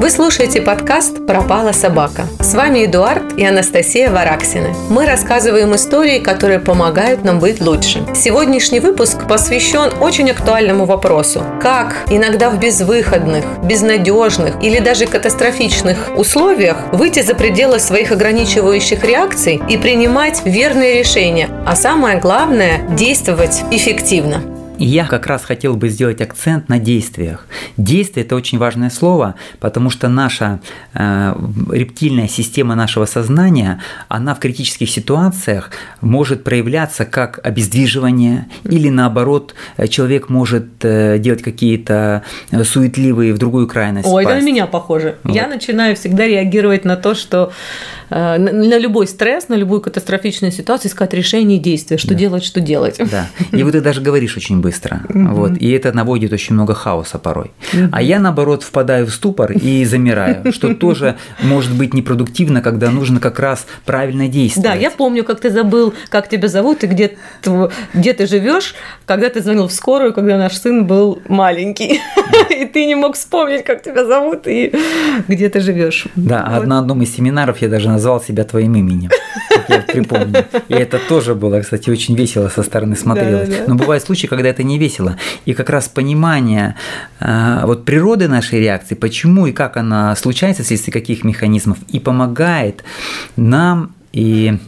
Вы слушаете подкаст «Пропала собака». С вами Эдуард и Анастасия Вараксины. Мы рассказываем истории, которые помогают нам быть лучше. Сегодняшний выпуск посвящен очень актуальному вопросу. Как иногда в безвыходных, безнадежных или даже катастрофичных условиях выйти за пределы своих ограничивающих реакций и принимать верные решения, а самое главное – действовать эффективно. И я как раз хотел бы сделать акцент на действиях. Действие – это очень важное слово, потому что наша э, рептильная система нашего сознания, она в критических ситуациях может проявляться как обездвиживание или наоборот человек может э, делать какие-то суетливые в другую крайность. Ой, это на меня похоже. Вот. Я начинаю всегда реагировать на то, что э, на любой стресс, на любую катастрофичную ситуацию искать решение и действия, что да. делать, что делать. Да. И вот ты даже говоришь очень быстро. Вот, и это наводит очень много хаоса порой. А я, наоборот, впадаю в ступор и замираю, что тоже может быть непродуктивно, когда нужно как раз правильно действовать. Да, я помню, как ты забыл, как тебя зовут и где, где ты живешь, когда ты звонил в скорую, когда наш сын был маленький. И ты не мог вспомнить, как тебя зовут и где ты живешь. Да, вот. на одном из семинаров я даже назвал себя твоим именем, как я припомню. И это тоже было, кстати, очень весело со стороны смотрелось. Но бывают случаи, когда это не весело. И как раз понимание э, вот природы нашей реакции, почему и как она случается, вследствие каких механизмов, и помогает нам и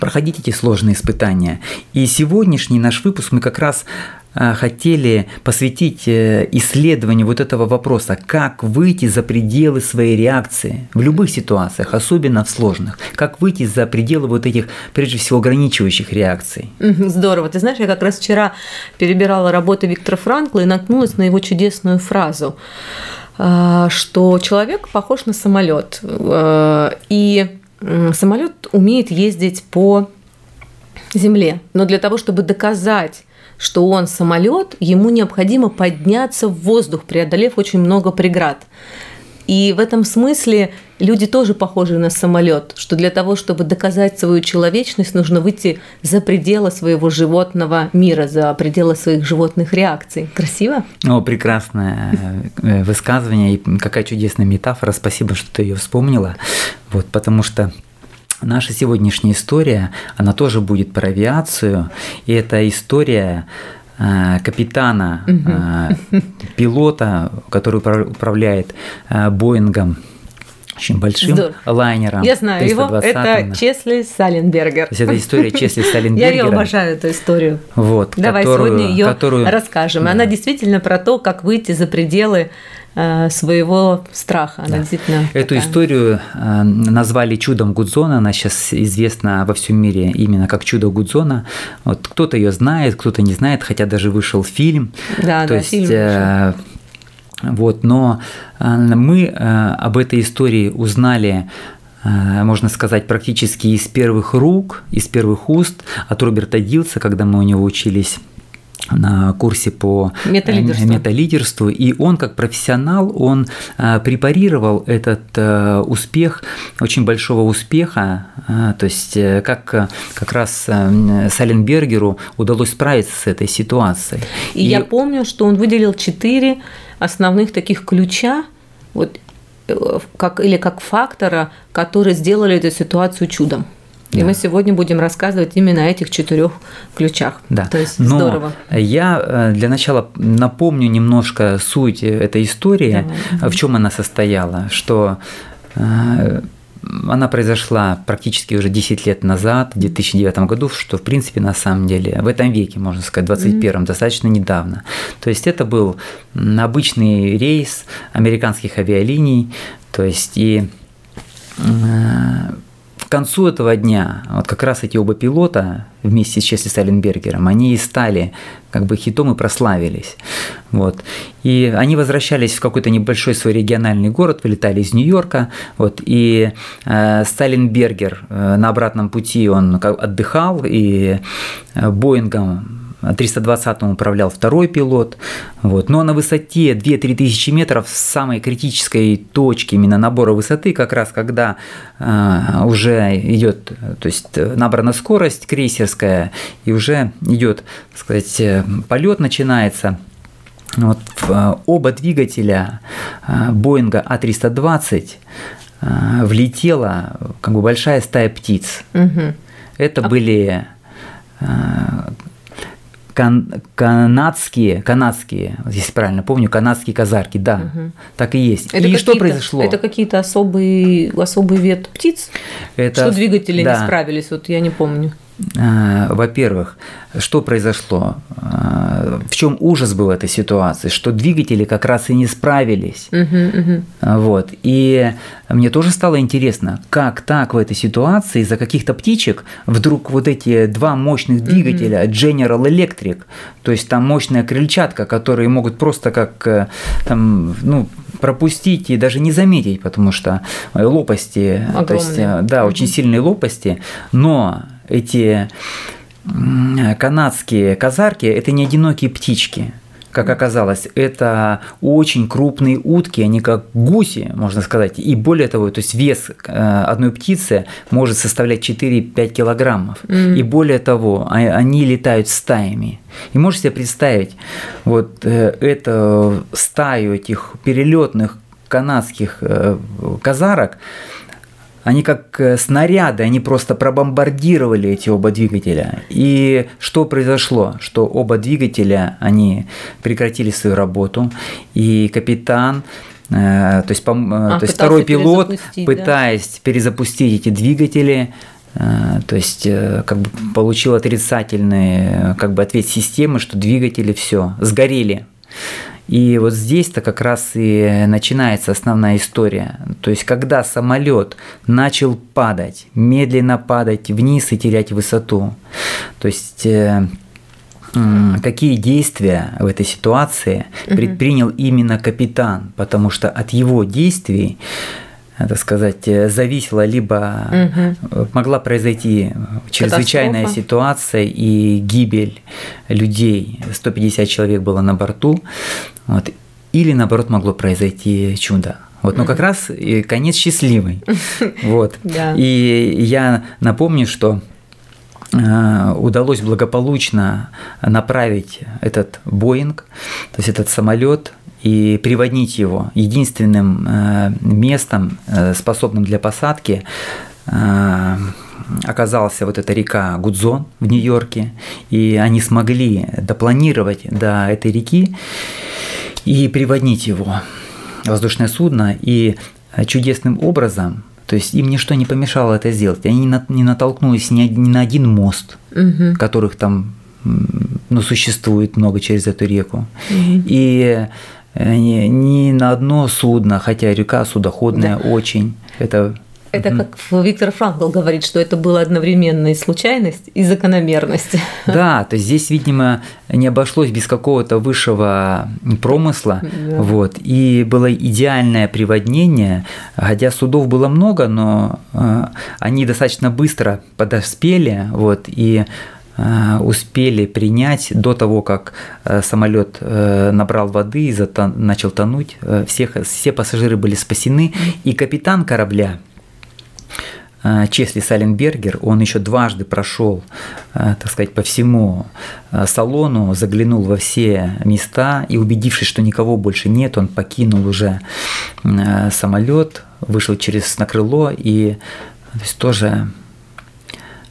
проходить эти сложные испытания. И сегодняшний наш выпуск мы как раз а, хотели посвятить э, исследованию вот этого вопроса, как выйти за пределы своей реакции в любых ситуациях, особенно в сложных, как выйти за пределы вот этих, прежде всего, ограничивающих реакций. Здорово. Ты знаешь, я как раз вчера перебирала работы Виктора Франкла и наткнулась на его чудесную фразу, а, что человек похож на самолет. И самолет умеет ездить по земле. Но для того, чтобы доказать что он самолет, ему необходимо подняться в воздух, преодолев очень много преград. И в этом смысле люди тоже похожи на самолет, что для того, чтобы доказать свою человечность, нужно выйти за пределы своего животного мира, за пределы своих животных реакций. Красиво? О, прекрасное э, высказывание и какая чудесная метафора. Спасибо, что ты ее вспомнила. Вот, потому что Наша сегодняшняя история, она тоже будет про авиацию, и это история э, капитана, угу. пилота, который управляет э, Боингом очень большим Здорово. лайнером. Я знаю его, это Чесли Саленбергер. То есть это история Чесли Саленбергера. Я ее обожаю, эту историю. Вот, Давай которую, сегодня ее которую... расскажем. Да. Она действительно про то, как выйти за пределы своего страха. Она да. действительно Эту такая. историю э, назвали чудом Гудзона. Она сейчас известна во всем мире именно как чудо Гудзона. Вот кто-то ее знает, кто-то не знает, хотя даже вышел фильм. Да, То да, есть, фильм э, Вот, но мы об этой истории узнали можно сказать, практически из первых рук, из первых уст от Роберта Дилса, когда мы у него учились на курсе по э, металлидерству. металлидерству, и он как профессионал, он э, препарировал этот э, успех, очень большого успеха, то есть как как раз Саленбергеру удалось справиться с этой ситуацией. И, и я помню, что он выделил четыре основных таких ключа, вот, как, или как фактора, которые сделали эту ситуацию чудом. И да. мы сегодня будем рассказывать именно о этих четырех ключах. Да. То есть Но здорово. Я э, для начала напомню немножко суть этой истории, Давай. в чем она состояла, что э, она произошла практически уже 10 лет назад, в 2009 году, что в принципе на самом деле в этом веке, можно сказать, 21 mm-hmm. достаточно недавно. То есть это был обычный рейс американских авиалиний, то есть и концу этого дня вот как раз эти оба пилота вместе с Чесли Саленбергером, они и стали как бы хитом и прославились. Вот. И они возвращались в какой-то небольшой свой региональный город, вылетали из Нью-Йорка, вот, и э, Сталенбергер э, на обратном пути он отдыхал, и э, Боингом 320-м управлял второй пилот. Вот. Но на высоте 2-3 тысячи метров, с самой критической точки именно набора высоты, как раз когда э, уже идет, то есть набрана скорость крейсерская, и уже идет, так сказать, полет начинается, вот, оба двигателя Боинга А320 влетела как бы большая стая птиц. Угу. Это а... были кан канадские, канадские, если правильно помню, канадские казарки, да, угу. так и есть. Это и что произошло? Это какие-то особые, особый вид птиц? Это, что двигатели да. не справились, вот я не помню. А, во-первых, что произошло? А, в чем ужас был этой ситуации? Что двигатели как раз и не справились. Uh-huh, uh-huh. Вот. И мне тоже стало интересно, как так в этой ситуации из-за каких-то птичек вдруг вот эти два мощных двигателя uh-huh. General Electric, то есть там мощная крыльчатка, которые могут просто как э, там, ну, пропустить и даже не заметить, потому что лопасти, Огромные. то есть, э, да, очень сильные лопасти, но эти канадские казарки – это не одинокие птички, как оказалось, это очень крупные утки, они как гуси, можно сказать. И более того, то есть вес э, одной птицы может составлять 4-5 килограммов. Mm-hmm. И более того, а, они летают стаями. И можете себе представить, вот э, эту стаю этих перелетных канадских э, казарок, они как э, снаряды, они просто пробомбардировали эти оба двигателя. И что произошло? Что оба двигателя, они прекратили свою работу, и капитан э, то есть, э, а, то есть второй пилот, пытаясь да? перезапустить эти двигатели, то есть как бы получил отрицательный как бы ответ системы, что двигатели все сгорели. И вот здесь-то как раз и начинается основная история. То есть, когда самолет начал падать, медленно падать вниз и терять высоту, то есть э, какие действия в этой ситуации предпринял именно капитан, потому что от его действий так сказать, э, зависела либо угу. могла произойти чрезвычайная Катастрофа. ситуация и гибель людей. 150 человек было на борту. Вот, или наоборот могло произойти чудо. Вот, но как раз конец счастливый. Вот. И я напомню, что э, удалось благополучно направить этот Боинг, то есть этот самолет и приводить его единственным э, местом, э, способным для посадки, э, оказался вот эта река Гудзон в Нью-Йорке, и они смогли допланировать до этой реки и приводить его воздушное судно, и чудесным образом, то есть им ничто не помешало это сделать, они не натолкнулись ни на один мост, угу. которых там ну, существует много через эту реку. Угу. И Э, ни, ни на одно судно, хотя река судоходная да. очень. Это это как Виктор Франкл говорит, что это было одновременно и случайность, и закономерность. Да, то есть здесь, видимо, не обошлось без какого-то высшего промысла. Да. Вот, и было идеальное приводнение, хотя судов было много, но э, они достаточно быстро подоспели, вот, и успели принять до того, как э, самолет э, набрал воды и начал тонуть. Всех, все пассажиры были спасены, и капитан корабля Чесли Саленбергер, он еще дважды прошел, так сказать, по всему салону, заглянул во все места и, убедившись, что никого больше нет, он покинул уже самолет, вышел через на крыло и то есть, тоже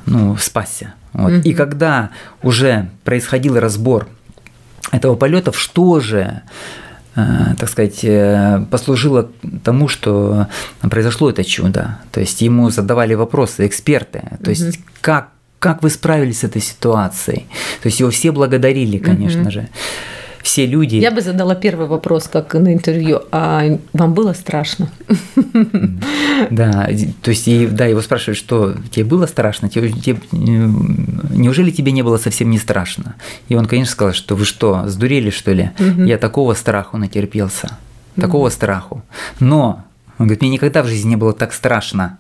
ну, спасся. Вот. Mm-hmm. И когда уже происходил разбор этого полета, что же э, так сказать, э, послужило тому, что произошло это чудо. То есть ему задавали вопросы эксперты, то есть mm-hmm. как как вы справились с этой ситуацией? То есть его все благодарили, конечно mm-hmm. же все люди... Я бы задала первый вопрос, как на интервью, а вам было страшно? Да, то есть, да, его спрашивают, что тебе было страшно, тебе, тебе, неужели тебе не было совсем не страшно? И он, конечно, сказал, что вы что, сдурели, что ли? Я такого страху натерпелся, такого страху. Но, он говорит, мне никогда в жизни не было так страшно,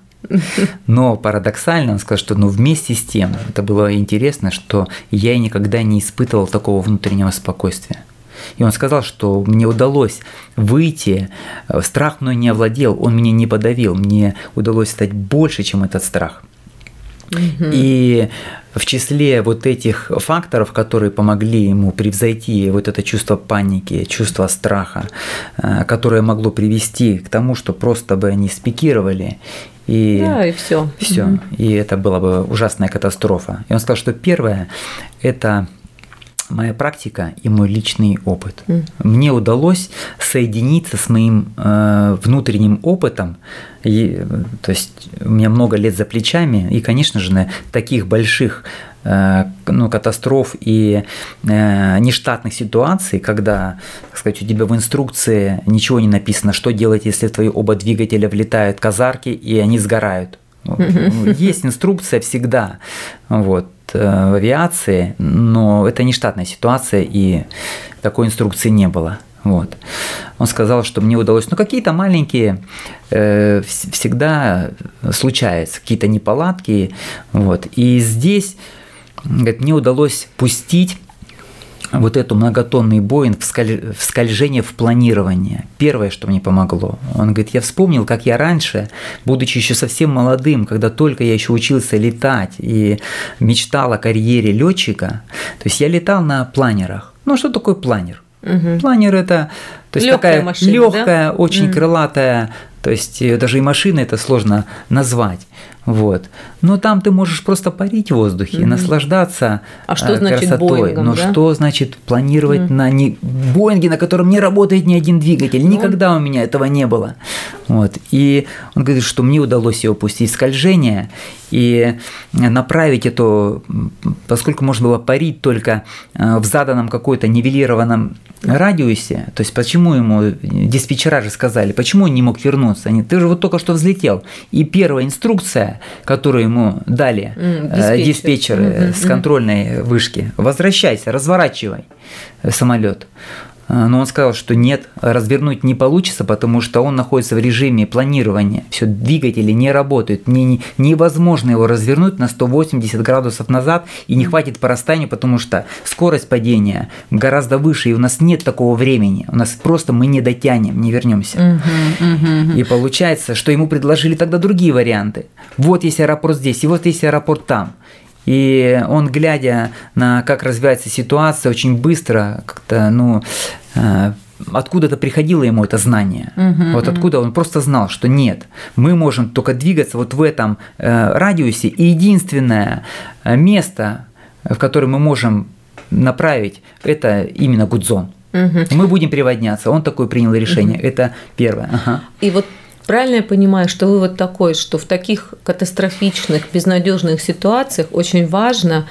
но парадоксально он сказал, что ну, вместе с тем, это было интересно, что я никогда не испытывал такого внутреннего спокойствия. И он сказал, что мне удалось выйти, э, страх мной не овладел, он меня не подавил, мне удалось стать больше, чем этот страх. И в числе вот этих факторов, которые помогли ему превзойти вот это чувство паники, чувство страха, э, которое могло привести к тому, что просто бы они спикировали и, да, и все. Все. Угу. И это была бы ужасная катастрофа. И он сказал, что первое – это моя практика и мой личный опыт. Mm. Мне удалось соединиться с моим э, внутренним опытом. И, то есть у меня много лет за плечами, и, конечно же, на таких больших э, ну, катастроф и э, нештатных ситуаций, когда, так сказать, у тебя в инструкции ничего не написано, что делать, если в твои оба двигателя влетают казарки и они сгорают. Есть инструкция всегда. Вот. Э, в авиации, но это не штатная ситуация, и такой инструкции не было. Вот. Он сказал, что мне удалось, ну какие-то маленькие э, всегда случаются, какие-то неполадки, вот. И здесь, говорит, мне удалось пустить вот эту многотонный Боинг в, сколь... в скольжение в планирование. Первое, что мне помогло. Он говорит, я вспомнил, как я раньше, будучи еще совсем молодым, когда только я еще учился летать и мечтал о карьере летчика, то есть я летал на планерах. Ну, что такое планер? Угу. Планер это то есть легкая такая машина, легкая, да? очень mm. крылатая, то есть даже и машина это сложно назвать. Вот. Но там ты можешь просто парить в воздухе, mm-hmm. наслаждаться а что э, значит красотой. Боингом, Но да? что значит планировать mm-hmm. на не... Боинге, на котором не работает ни один двигатель? Mm-hmm. Никогда у меня этого не было. Вот. И он говорит, что мне удалось его пустить скольжение и направить это, поскольку можно было парить только э, в заданном какой-то нивелированном радиусе, то есть почему ему диспетчера же сказали, почему он не мог вернуться? Они, ты же вот только что взлетел. И первая инструкция, которую ему дали mm, диспетчеры mm-hmm. с контрольной вышки, возвращайся, разворачивай самолет. А, но он сказал, что нет, развернуть не получится, потому что он находится в режиме планирования. Все, двигатели не работают. Не, невозможно его развернуть на 180 градусов назад и не хватит по расстоянию, потому что скорость падения гораздо выше, и у нас нет такого времени. У нас просто мы не дотянем, не вернемся. Uh-huh, uh-huh. И получается, что ему предложили тогда другие варианты. Вот есть аэропорт здесь, и вот есть аэропорт там. И он, глядя на как развивается ситуация, очень быстро как-то, ну, э, откуда-то приходило ему это знание. Uh-huh, вот откуда он просто знал, что нет, мы можем только двигаться вот в этом э, радиусе, и единственное э, место, в которое мы можем направить, это именно Гудзон. Uh-huh. Мы будем приводняться. Он такое принял решение. Uh-huh. Это первое. Ага. И вот Правильно я понимаю, что вывод такой, что в таких катастрофичных, безнадежных ситуациях очень важно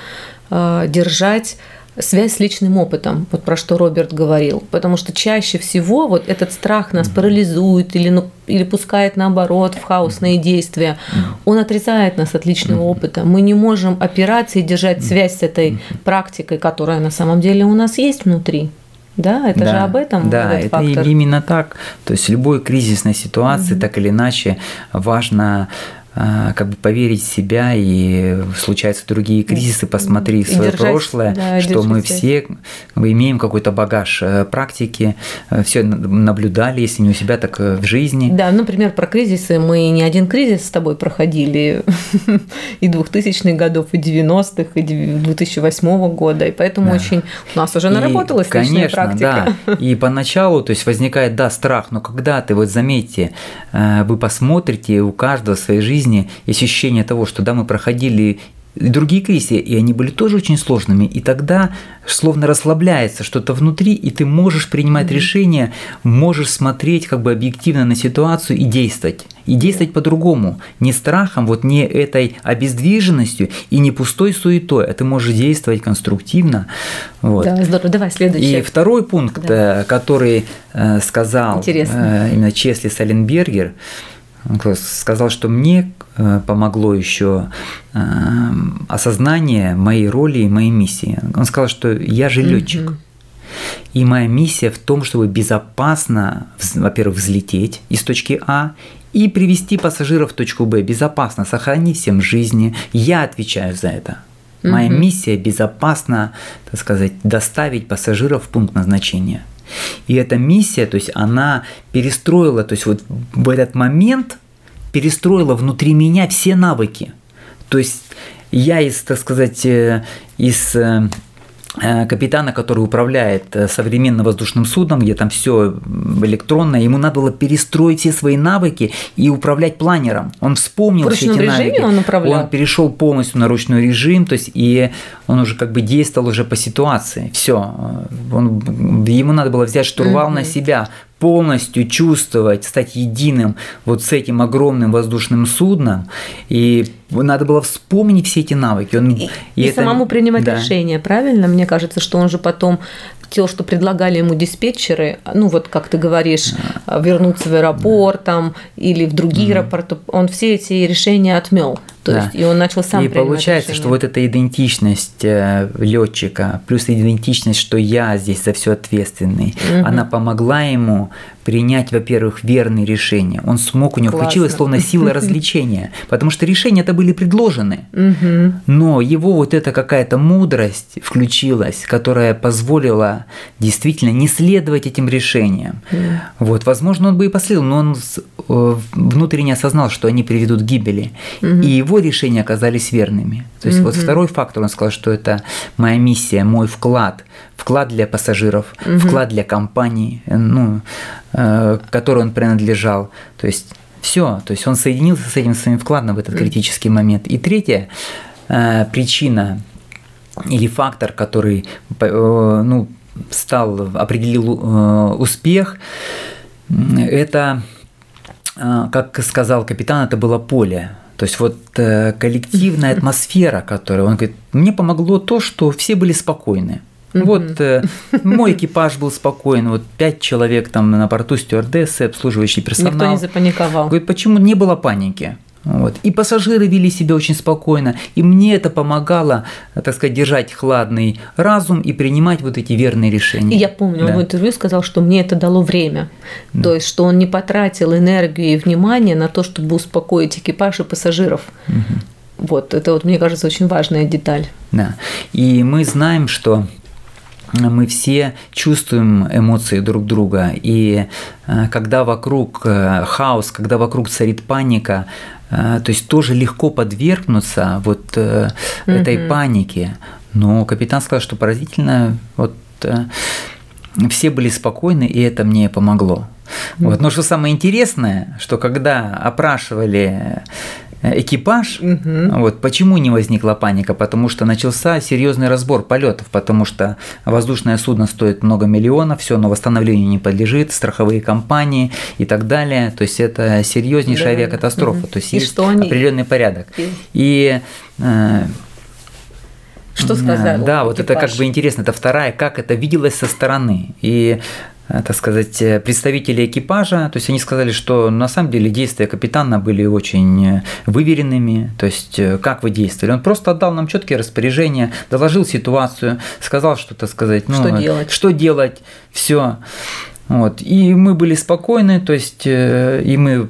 э, держать связь с личным опытом, вот про что Роберт говорил, потому что чаще всего вот этот страх нас парализует или, ну, или пускает наоборот в хаосные действия, он отрезает нас от личного опыта. Мы не можем опираться и держать связь с этой практикой, которая на самом деле у нас есть внутри. Да, это да, же об этом. Да, это фактор. именно так. То есть любой кризисной ситуации, угу. так или иначе, важно как бы поверить в себя и случаются другие кризисы, посмотри и свое держать, прошлое, да, что мы все как бы, имеем какой-то багаж э, практики, э, все наблюдали, если не у себя, так э, в жизни. Да, например, про кризисы мы не один кризис с тобой проходили и 2000-х годов, и 90-х, и 2008 года, и поэтому да. очень у нас уже наработалась и, конечно, практика. Да. И поначалу, то есть возникает, да, страх, но когда ты, вот заметьте, вы посмотрите, у каждого в своей жизни жизни есть ощущение того, что да, мы проходили и другие кризисы, и они были тоже очень сложными. И тогда словно расслабляется что-то внутри, и ты можешь принимать mm-hmm. решения, можешь смотреть как бы объективно на ситуацию и действовать. И действовать по-другому. Не страхом, вот не этой обездвиженностью и не пустой суетой, а ты можешь действовать конструктивно. Вот. Да, здорово. Давай следующий. И второй пункт, да. Э, который э, сказал Интересно. Э, именно Чесли Саленбергер, сказал, что мне э, помогло еще э, осознание моей роли и моей миссии. Он сказал, что я же летчик. И моя миссия в том, чтобы безопасно, во-первых, взлететь из точки А и привести пассажиров в точку Б безопасно, сохранить всем жизни. Я отвечаю за это. Моя миссия безопасно, так сказать, доставить пассажиров в пункт назначения. И эта миссия, то есть она перестроила, то есть вот в этот момент перестроила внутри меня все навыки. То есть я из, так сказать, э, из э, капитана, который управляет э, современным воздушным судном, где там все электронно, ему надо было перестроить все свои навыки и управлять планером. Он вспомнил все эти навыки. Он, управлял? он перешел полностью на ручной режим, то есть и он уже как бы действовал уже по ситуации. Все, он, ему надо было взять штурвал mm-hmm. на себя, полностью чувствовать, стать единым вот с этим огромным воздушным судном. И надо было вспомнить все эти навыки. Он, и и, и это, самому принимать да. решения, правильно? Мне кажется, что он же потом то, что предлагали ему диспетчеры, ну вот как ты говоришь, вернуться в аэропорт там или в другие mm аэропорты, он все эти решения отмел. То да. есть, и он начал сам И получается, решение. что вот эта идентичность э, летчика, плюс идентичность, что я здесь за все ответственный, угу. она помогла ему принять, во-первых, верные решения. Он смог, у него Классно. включилась словно сила развлечения, потому что решения это были предложены. Угу. Но его вот эта какая-то мудрость включилась, которая позволила действительно не следовать этим решениям. Угу. Вот, возможно, он бы и последовал, но он э, внутренне осознал, что они приведут к гибели. Угу. И его решения оказались верными. То есть вот второй фактор, он сказал, что это моя миссия, мой вклад, вклад для пассажиров, угу. вклад для компании, ну, Э, которой он принадлежал. То есть все, то есть он соединился с этим своим вкладом в этот критический момент. И третья э, причина или фактор, который э, ну, стал, определил успех, это, как сказал капитан, это было поле. То есть вот коллективная атмосфера, которая, он говорит, мне помогло то, что все были спокойны. Mm-hmm. Вот э, мой экипаж был спокоен, вот пять человек там на борту, стюардессы, обслуживающий персонал. Никто не запаниковал. Говорит, почему не было паники? Вот. И пассажиры вели себя очень спокойно, и мне это помогало, так сказать, держать хладный разум и принимать вот эти верные решения. И я помню, да. он в интервью сказал, что мне это дало время, да. то есть, что он не потратил энергию и внимание на то, чтобы успокоить экипаж и пассажиров. Угу. Вот, это вот, мне кажется, очень важная деталь. Да, и мы знаем, что мы все чувствуем эмоции друг друга. И э, когда вокруг э, хаос, когда вокруг царит паника, э, то есть тоже легко подвергнуться вот mm-hmm. этой панике. Но капитан сказал, что поразительно, вот все были спокойны, и это мне помогло. Вот. Но что самое интересное, что когда опрашивали экипаж. Угу. Вот почему не возникла паника? Потому что начался серьезный разбор полетов, потому что воздушное судно стоит много миллионов, все, но восстановлению не подлежит, страховые компании и так далее. То есть это серьезнейшая да. авиакатастрофа. Угу. То есть и есть что они... определенный порядок. И, э, что сказали? Да, вот это как бы интересно. Это вторая, как это виделось со стороны. И Э, так сказать, э, представители экипажа, то есть они сказали, что на самом деле действия капитана были очень э, выверенными, то есть как вы действовали. Он просто отдал нам четкие распоряжения, доложил ситуацию, сказал что, то сказать, ну, что делать, что делать, все. Вот. И мы были спокойны, то есть и мы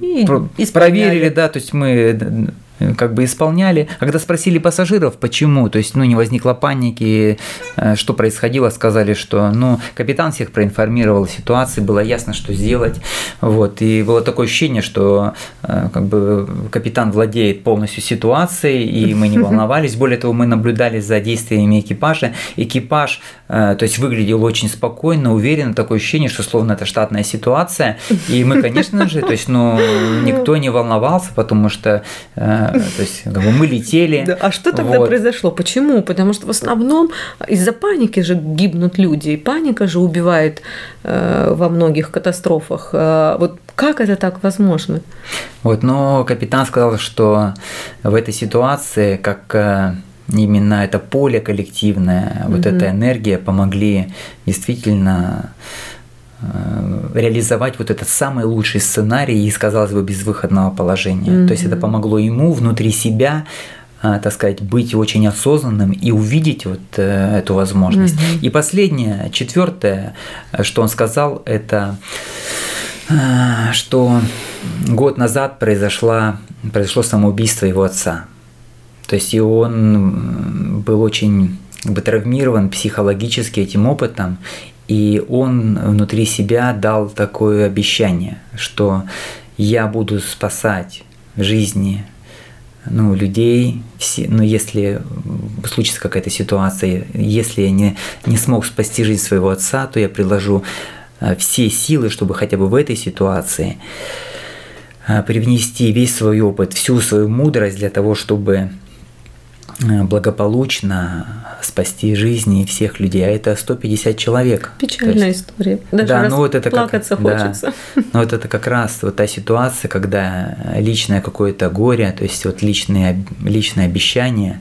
и проверили, да, то есть мы Э, как бы исполняли. Когда спросили пассажиров, почему, то есть, ну, не возникло паники, э, что происходило, сказали, что, ну, капитан всех проинформировал ситуации, было ясно, что сделать, вот, и было такое ощущение, что, э, как бы, капитан владеет полностью ситуацией, и мы не волновались, более того, мы наблюдали за действиями экипажа, экипаж, то есть, выглядел очень спокойно, уверенно, такое ощущение, что, словно это штатная ситуация, и мы, конечно же, то есть, ну, никто не волновался, потому что то есть как бы, мы летели. Да, а что тогда вот. произошло? Почему? Потому что в основном из-за паники же гибнут люди, и паника же убивает э, во многих катастрофах. Э, вот как это так возможно? Вот, но капитан сказал, что в этой ситуации, как э, именно это поле коллективное, вот эта энергия помогли действительно реализовать вот этот самый лучший сценарий из, казалось бы, безвыходного положения. Mm-hmm. То есть это помогло ему внутри себя э, так сказать, быть очень осознанным и увидеть вот э, эту возможность. Mm-hmm. И последнее, четвертое, что он сказал, это что год назад произошло, произошло самоубийство его отца. То есть и он был очень как бы, травмирован психологически этим опытом, и он внутри себя дал такое обещание, что я буду спасать жизни ну, людей, все, ну, если случится какая-то ситуация, если я не, не смог спасти жизнь своего отца, то я приложу э, все силы, чтобы хотя бы в этой ситуации э, привнести весь свой опыт, всю свою мудрость для того, чтобы благополучно спасти жизни всех людей, а это 150 человек. Печальная есть, история. Даже да, ну вот это плакаться как, хочется. Да, ну вот это как раз вот та ситуация, когда личное какое-то горе, то есть вот личные, личное обещание,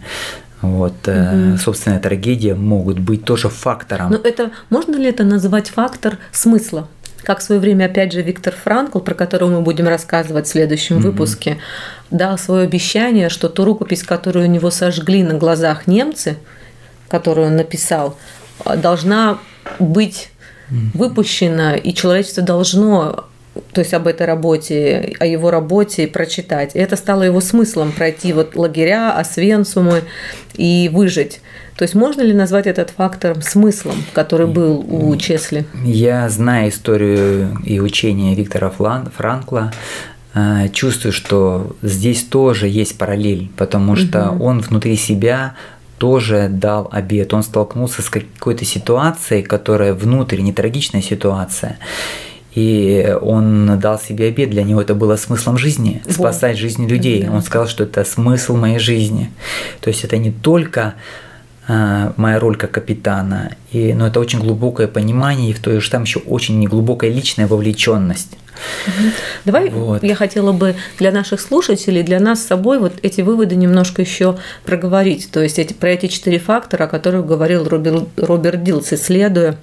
вот, угу. собственная трагедия могут быть тоже фактором. Но это можно ли это назвать фактор смысла? Как в свое время, опять же, Виктор Франкл, про которого мы будем рассказывать в следующем угу. выпуске, дал свое обещание, что ту рукопись, которую у него сожгли на глазах немцы, которую он написал, должна быть выпущена, и человечество должно то есть об этой работе, о его работе прочитать. И это стало его смыслом пройти вот лагеря, освенцумы и выжить. То есть можно ли назвать этот фактором смыслом, который был у Чесли? Я знаю историю и учение Виктора Франкла, э, чувствую, что здесь тоже есть параллель, потому что угу. он внутри себя тоже дал обед. Он столкнулся с какой-то ситуацией, которая внутренне трагичная ситуация. И он дал себе обед, для него это было смыслом жизни, спасать жизни людей. Он сказал, что это смысл моей жизни. То есть это не только а, моя роль как капитана, и, но это очень глубокое понимание, и в той же там еще очень неглубокая личная вовлеченность. Давай вот. я хотела бы для наших слушателей, для нас с собой вот эти выводы немножко еще проговорить. То есть эти, про эти четыре фактора, о которых говорил Роберт, Роберт Дилс, исследуя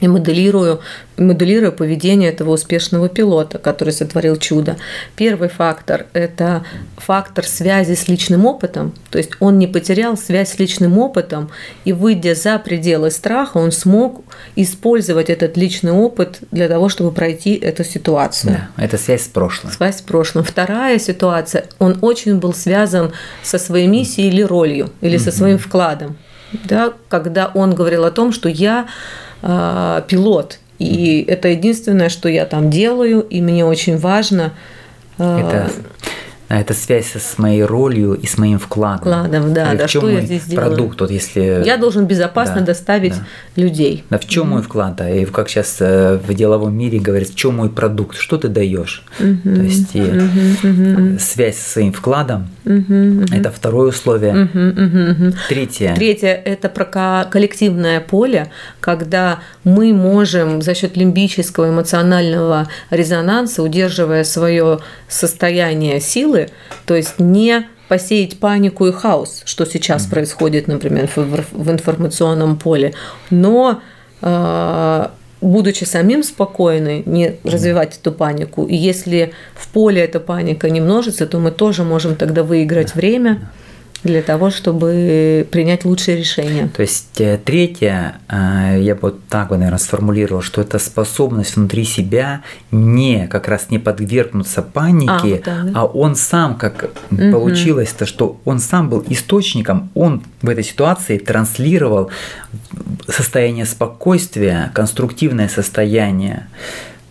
и моделирую, моделирую поведение этого успешного пилота, который сотворил чудо. Первый фактор – это фактор связи с личным опытом, то есть он не потерял связь с личным опытом, и выйдя за пределы страха, он смог использовать этот личный опыт для того, чтобы пройти эту ситуацию. Да, это связь с прошлым. Связь с прошлым. Вторая ситуация, он очень был связан со своей миссией или ролью, или со своим вкладом. Да, когда он говорил о том, что я э, пилот. И это единственное, что я там делаю, и мне очень важно. Э, это а это связь с моей ролью и с моим вкладом. Вкладом, да, да. что я здесь делаю? Продукт, вот если. Я должен безопасно да, доставить да. людей. Да, в чем mm мой вклад? Да, и как сейчас э, в деловом мире говорят, в чем мой продукт, что ты даешь? Mm-hmm. То есть mm-hmm. Mm-hmm. связь со своим вкладом. Mm-hmm. Это второе условие. Mm-hmm. Mm-hmm. Третье. Третье это про коллективное поле, когда мы можем за счет лимбического эмоционального резонанса, удерживая свое состояние силы, то есть не посеять панику и хаос, что сейчас mm-hmm. происходит, например, в, в информационном поле, но э, будучи самим спокойны, не развивать эту панику. И если в поле эта паника не множится, то мы тоже можем тогда выиграть время для того, чтобы принять лучшее решение. То есть э, третье, э, я бы вот так бы, наверное, сформулировал, что это способность внутри себя не как раз не подвергнуться панике, а, да, да. а он сам, как угу. получилось, то что он сам был источником, он в этой ситуации транслировал состояние спокойствия, конструктивное состояние.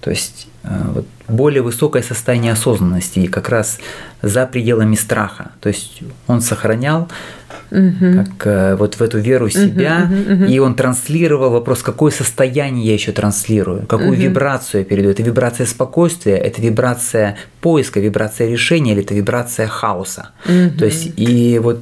То есть вот, более высокое состояние осознанности, и как раз за пределами страха. То есть он сохранял угу. как э, вот в эту веру себя, угу, угу, угу. и он транслировал вопрос, какое состояние я еще транслирую, какую угу. вибрацию я передаю. Это вибрация спокойствия, это вибрация поиска, вибрация решения, или это вибрация хаоса. Угу. То есть и вот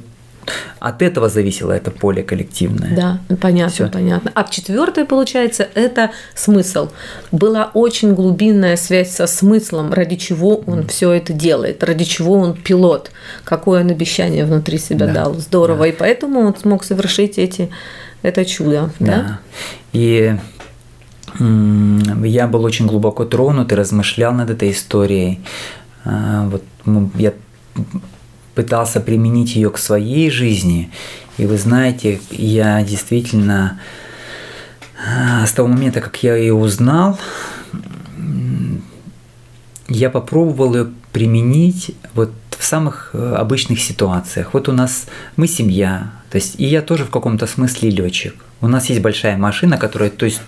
от этого зависело это поле коллективное. Да, понятно, Всё. понятно. А четвертое, получается, это смысл. Была очень глубинная связь со смыслом, ради чего он mm. все это делает, ради чего он пилот, какое он обещание внутри себя да. дал. Здорово. Да. И поэтому он смог совершить эти, это чудо. Да. да? И я был очень глубоко тронут и размышлял над этой историей. А, вот я пытался применить ее к своей жизни. И вы знаете, я действительно а, с того момента, как я ее узнал, я попробовал ее применить вот в самых э, обычных ситуациях. Вот у нас мы семья, то есть и я тоже в каком-то смысле летчик. У нас есть большая машина, которая, то есть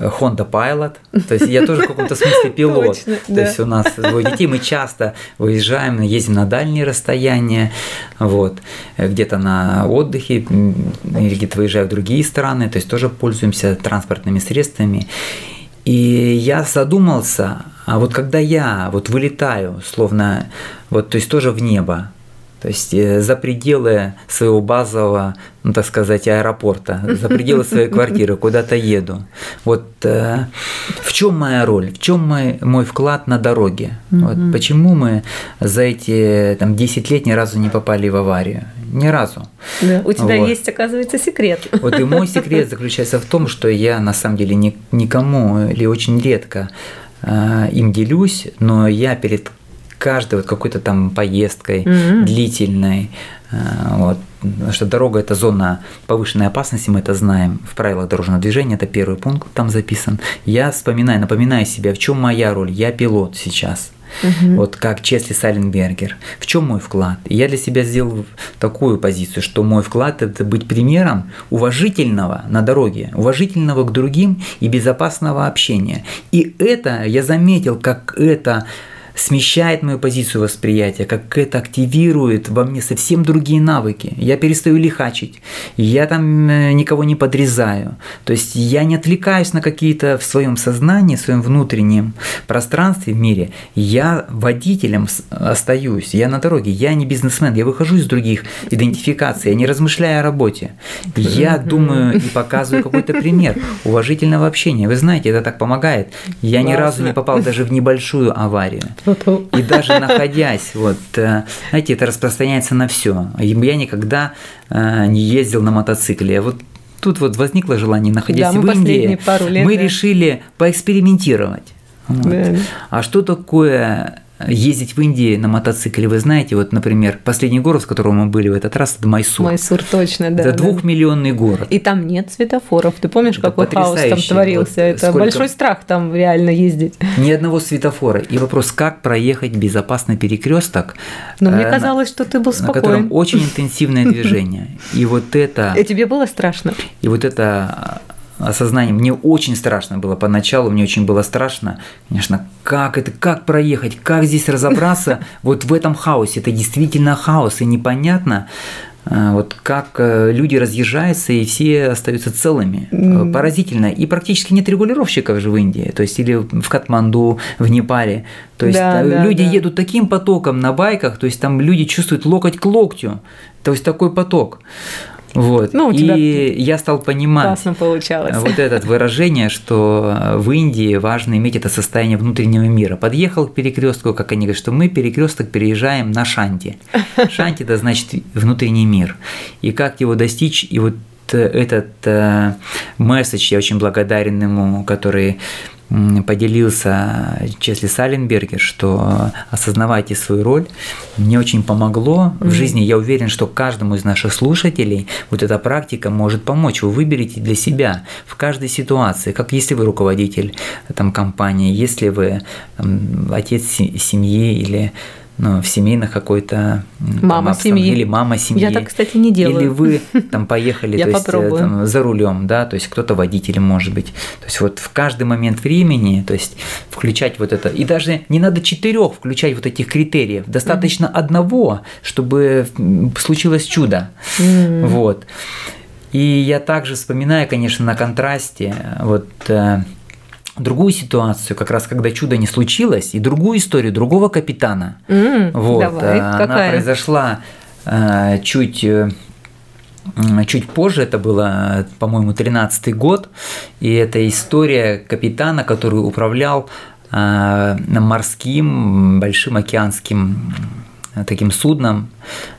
Honda Pilot, то есть я тоже в каком-то смысле пилот. Точно, то да. есть у нас двое детей, мы часто выезжаем, ездим на дальние расстояния, вот, где-то на отдыхе или где-то выезжаю в другие страны, то есть тоже пользуемся транспортными средствами. И я задумался, а вот когда я вот вылетаю, словно, вот, то есть тоже в небо, то есть э, за пределы своего базового, ну так сказать, аэропорта, за пределы своей квартиры, куда-то еду. Вот э, в чем моя роль, в чем мой, мой вклад на дороге? Вот почему мы за эти там, 10 лет ни разу не попали в аварию? Ни разу. Да, у тебя вот. есть, оказывается, секрет. Вот и мой секрет заключается в том, что я на самом деле ни, никому или очень редко э, им делюсь, но я перед каждой вот какой-то там поездкой mm-hmm. длительной. Э, вот, потому что дорога – это зона повышенной опасности, мы это знаем в правилах дорожного движения, это первый пункт там записан. Я вспоминаю, напоминаю себе, в чем моя роль, я пилот сейчас. Угу. Вот как Чесли Саленбергер. В чем мой вклад? я для себя сделал такую позицию, что мой вклад это быть примером уважительного на дороге, уважительного к другим и безопасного общения. И это я заметил, как это смещает мою позицию восприятия, как это активирует во мне совсем другие навыки. Я перестаю лихачить, я там э, никого не подрезаю. То есть я не отвлекаюсь на какие-то в своем сознании, в своем внутреннем пространстве в мире. Я водителем остаюсь, я на дороге, я не бизнесмен, я выхожу из других идентификаций, я не размышляю о работе. Я думаю и показываю какой-то пример уважительного общения. Вы знаете, это так помогает. Я ни разу не попал даже в небольшую аварию. И даже находясь, вот, э, знаете, это распространяется на все. Я никогда э, не ездил на мотоцикле. Вот тут вот возникло желание, находясь да, в Индии, пару лет, мы да. решили поэкспериментировать. Вот. Да. А что такое ездить в Индии на мотоцикле, вы знаете, вот, например, последний город, в котором мы были в этот раз, это Майсур. Майсур, точно, да. Это двухмиллионный город. И там нет светофоров. Ты помнишь, это какой хаос там творился? Вот это сколько... большой страх там реально ездить. Ни одного светофора. И вопрос, как проехать безопасный перекресток? Но мне э, казалось, что ты был спокоен. На котором очень интенсивное движение. И вот это... И тебе было страшно? И вот это осознание. Мне очень страшно было поначалу, мне очень было страшно, конечно, как это, как проехать, как здесь разобраться вот в этом хаосе. Это действительно хаос, и непонятно, э, вот как э, люди разъезжаются и все остаются целыми. Mm. Поразительно. И практически нет регулировщиков же в Индии, то есть или в Катманду, в Непале. То есть да, да, люди да. едут таким потоком на байках, то есть там люди чувствуют локоть к локтю. То есть такой поток. Вот. Ну, у тебя и я стал понимать классно получалось. вот это выражение, что в Индии важно иметь это состояние внутреннего мира. Подъехал к перекрестку, как они говорят, что мы перекресток переезжаем на Шанти. Шанти это значит внутренний мир. И как его достичь, и вот этот э, месседж, я очень благодарен ему, который поделился Чесли Саленбергер, что осознавайте свою роль. Мне очень помогло в жизни. Я уверен, что каждому из наших слушателей вот эта практика может помочь. Вы выберете для себя в каждой ситуации, как если вы руководитель там, компании, если вы там, отец семьи или ну, в семейных какой-то мама там, семьи или мама семьи. Я так, кстати, не делаю. Или вы там поехали то есть, э, там, за рулем, да, то есть кто-то водителем может быть. То есть вот в каждый момент времени, то есть включать вот это. И даже не надо четырех включать вот этих критериев. Достаточно mm-hmm. одного, чтобы случилось чудо. Mm-hmm. Вот. И я также вспоминаю, конечно, на контрасте вот э, другую ситуацию, как раз когда чудо не случилось, и другую историю другого капитана. Mm, вот, давай, она какая? произошла э, чуть чуть позже, это было, по-моему, 13 год, и это история капитана, который управлял э, морским, большим океанским таким судном.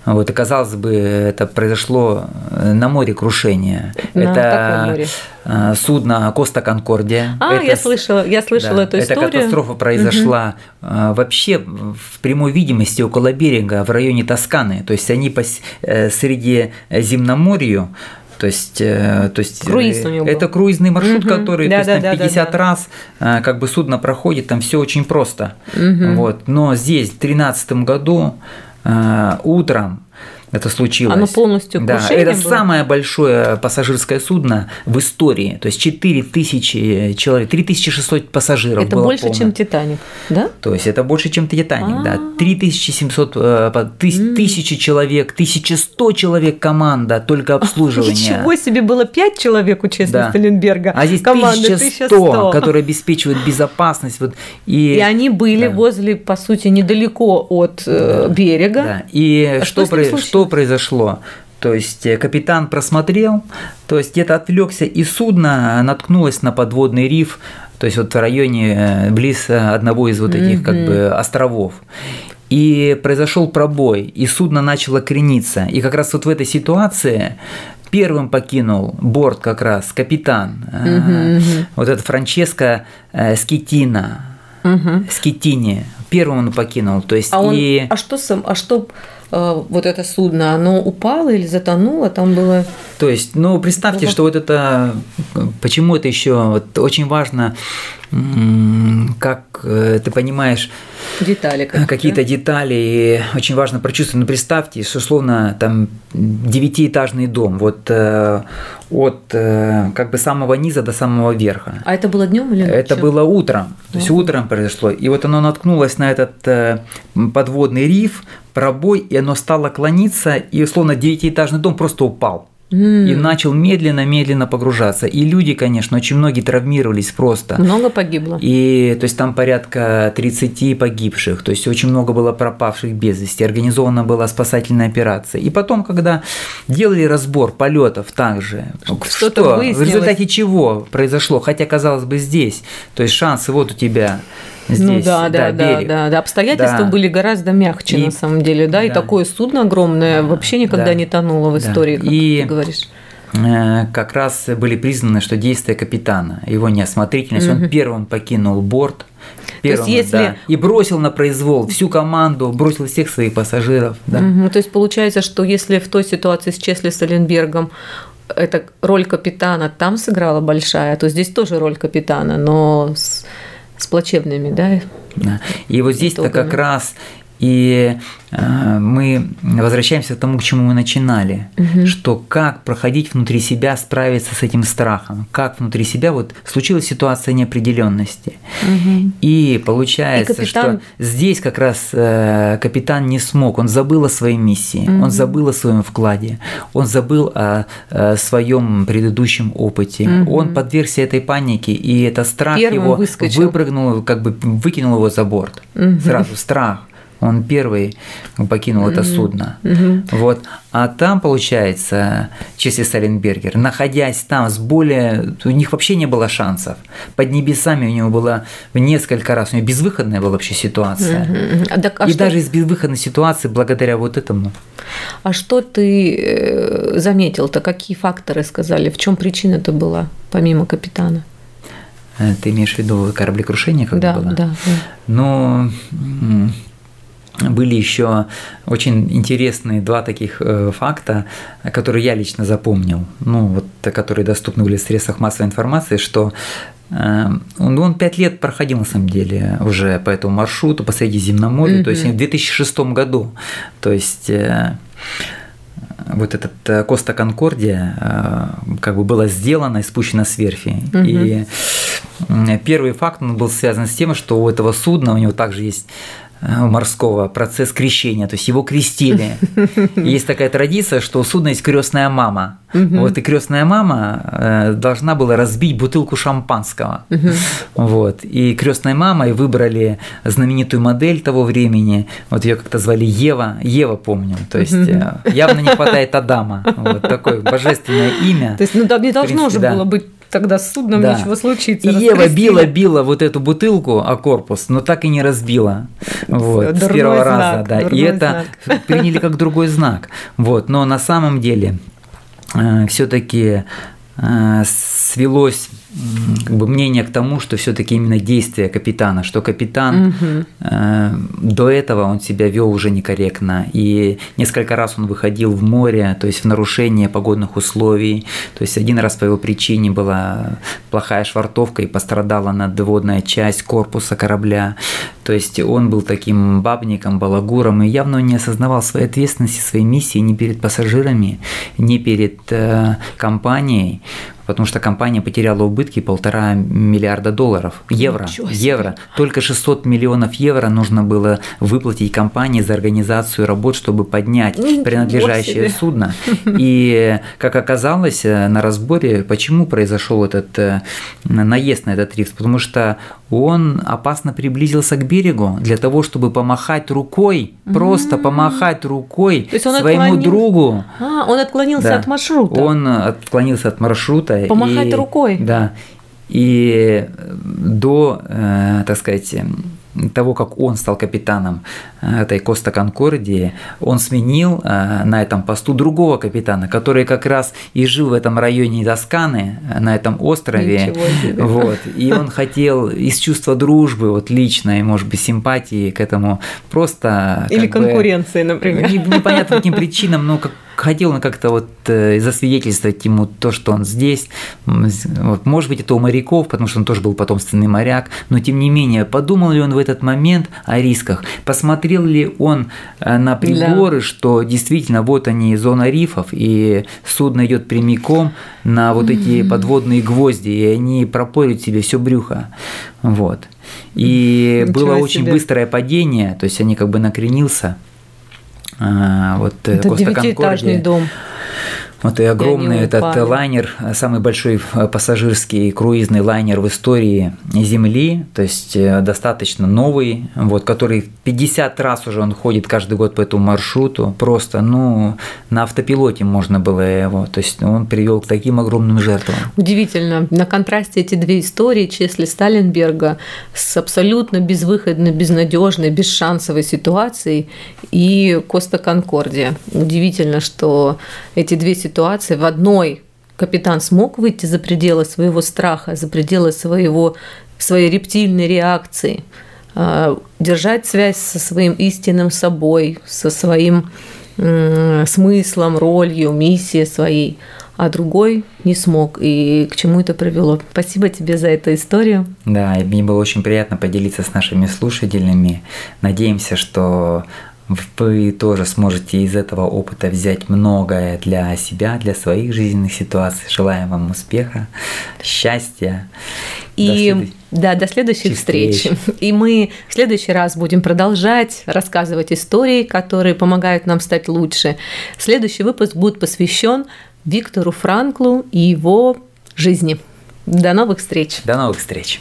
Вот, и казалось бы, это произошло на море крушение. На это море? А, судно Коста Конкордия. А, это, я слышала, я слышала да, эту историю. Эта катастрофа произошла угу. вообще в прямой видимости около берега в районе Тосканы. То есть они э, среди земноморью то есть, э, то есть Круиз у него это был. круизный маршрут, угу. который да, то есть, да, там 50 да, да. раз как бы судно проходит, там все очень просто. Угу. Вот. Но здесь в 2013 году утром это случилось. Оно полностью Да, это было? самое большое пассажирское судно в истории. То есть 4000 человек, 3600 пассажиров Это было больше, полно. чем Титаник, да? То есть это больше, чем Титаник, да. А. 3700, э, по- тыс- тысячи человек, 1100 человек команда только обслуживания. Ничего себе, было пять человек участников Да. Сталинберга. А здесь Команда 1100, которые обеспечивают безопасность. Вот, и, И они были Да. возле, по сути, недалеко от э, берега. Да. И А что, что про-? Что произошло? То есть э, капитан просмотрел, то есть где-то отвлекся, и судно наткнулось на подводный риф, то есть вот в районе э, близ э, одного из вот этих как бы островов. И произошел пробой, и судно начало крениться. И как раз вот в этой ситуации первым покинул борт как раз капитан, э, вот этот Франческо э, Скитина. Скитини. Первым он покинул. То есть А, он, и... а что сам, а что э, вот это судно, оно упало или затонуло? Там было То есть, ну, представьте, Ого. что вот это, почему это еще вот очень важно, как э, ты понимаешь детали какие-то. какие-то детали, и очень важно прочувствовать. Ну, представьте, что условно там девятиэтажный дом, вот э, от э, как бы самого низа до самого верха. А это было днем или Это ночью? было утром, то есть утром произошло. И вот оно наткнулось на этот э, подводный риф, пробой, и оно стало клониться, и условно девятиэтажный дом просто упал. И начал медленно-медленно погружаться. И люди, конечно, очень многие травмировались просто. Много погибло. И то есть там порядка 30 погибших, то есть очень много было пропавших без вести, организована была спасательная операция. И потом, когда делали разбор полетов также, Что-то что, в выяснилось. результате чего произошло, хотя казалось бы здесь, то есть шансы вот у тебя здесь, ну да, да, да, берег. да, да. Обстоятельства Да. были гораздо мягче И- на самом деле, да, и да. такое судно огромное вообще никогда Да. не тонуло в Да. истории, как И- ты говоришь. Э, как раз были признаны, что действия капитана, его неосмотрительность, он первым покинул борт, есть первым, если- да, и бросил на произвол всю команду, бросил всех своих пассажиров. Да. Мгм. То есть получается, что если в той ситуации с Чесли Сталенбергом эта роль капитана там сыграла большая, то здесь тоже роль капитана, но с, с плачевными, да? И вот здесь-то как раз и э, мы возвращаемся к тому, к чему мы начинали, что как проходить внутри себя, справиться с этим страхом, как внутри себя вот случилась ситуация неопределенности. И получается, И капитан- что здесь как раз э, капитан не смог, он забыл о своей миссии, он забыл о своем вкладе, он забыл о, э, своем предыдущем опыте, он подвергся этой панике, и это страх Первым его выскочил. выпрыгнул, как бы выкинул его за борт. Сразу страх. Он первый покинул это судно. Вот. А там, получается, Чесли Сталинбергер, находясь там с более... У них вообще не было шансов. Под небесами у него была в несколько раз... У него безвыходная была вообще ситуация. Мгм. А, так, а И что, даже из безвыходной ситуации, благодаря вот этому, а что ты э, заметил-то? Какие факторы сказали? В чем причина-то была, помимо капитана? э, ты имеешь в виду кораблекрушение, когда да, было? да, да. Но м, были еще очень интересные два таких э, факта, которые я лично запомнил, ну вот, которые доступны были в средствах массовой информации, что э, он, он пять лет проходил на самом деле уже по этому маршруту по Средиземноморью, то есть в 2006 году, то есть э, вот этот э, Коста Конкордия как бы была сделана и спущена с верфи. И м, первый факт он был связан с тем, что у этого судна, у него также есть морского процесс крещения, то есть его крестили. Есть такая традиция, что у судна есть крестная мама. Вот и крестная мама э, должна была разбить бутылку шампанского. Вот. И крестной мамой выбрали знаменитую модель того времени. Вот ее как-то звали Ева. Ева помню. То есть э, явно не хватает Адама. Вот такое божественное имя. То есть, ну, не должно принципе, же да. было быть тогда с судном Да. ничего случиться. И Ева раскрестили. била, била вот эту бутылку о корпус, но так и не разбила. Вот, с первого знак, раза, да. И это приняли как другой знак. Вот, но на самом деле все-таки свелось как бы мнение к тому, что все-таки именно действия капитана, что капитан угу. э, до этого он себя вел уже некорректно, и несколько раз он выходил в море, то есть в нарушение погодных условий, то есть один раз по его причине была плохая швартовка и пострадала надводная часть корпуса корабля, то есть он был таким бабником, балагуром и явно не осознавал своей ответственности, своей миссии ни перед пассажирами, ни перед э, компанией потому что компания потеряла убытки полтора миллиарда долларов, евро, евро. Только 600 миллионов евро нужно было выплатить компании за организацию работ, чтобы поднять принадлежащее судно. И, как оказалось, на разборе, почему произошел этот э, наезд на этот рифт? Потому что он опасно приблизился к берегу для того, чтобы помахать рукой, просто помахать рукой своему отклонил... другу. А, он отклонился да. от маршрута. Он отклонился от маршрута. Помахать и, рукой. Да. И до, э, так сказать, того, как он стал капитаном э, этой Коста Конкордии, он сменил э, на этом посту другого капитана, который как раз и жил в этом районе Досканы, э, на этом острове. Вот. И он хотел из чувства дружбы, вот личной, может быть, симпатии к этому просто... Или конкуренции, бы, например. Непонятно каким причинам, но как хотел он как-то вот засвидетельствовать ему то, что он здесь. Вот, может быть, это у моряков, потому что он тоже был потомственный моряк, но тем не менее, подумал ли он в этот момент о рисках? Посмотрел ли он э, на приборы, да. что действительно вот они, зона рифов, и судно идет прямиком на вот эти подводные гвозди, и они пропорят себе все брюхо. Вот. И Ничего было себе. очень быстрое падение, то есть они как бы накренился. А, вот э, Это девятиэтажный дом. Вот и огромный этот упали. лайнер, самый большой э, пассажирский круизный лайнер в истории Земли, то есть э, достаточно новый, вот, который 50 раз уже он ходит каждый год по этому маршруту, просто, ну, на автопилоте можно было его, то есть он привел к таким огромным жертвам. Удивительно, на контрасте эти две истории Чесли Сталинберга с абсолютно безвыходной, безнадежной, бесшансовой ситуацией и Коста Конкордия. Удивительно, что эти две ситуации ситуации в одной капитан смог выйти за пределы своего страха, за пределы своего, своей рептильной реакции, а, держать связь со своим истинным собой, со своим смыслом, ролью, миссией своей, а другой не смог. И к чему это привело? Спасибо тебе за эту историю. Да, мне было очень приятно поделиться с нашими слушателями. Надеемся, что вы тоже сможете из этого опыта взять многое для себя, для своих жизненных ситуаций. Желаем вам успеха, счастья. И до след... да, до следующих встреч. встреч. И мы в следующий раз будем продолжать рассказывать истории, которые помогают нам стать лучше. Следующий выпуск будет посвящен Виктору Франклу и его жизни. До новых встреч. До новых встреч.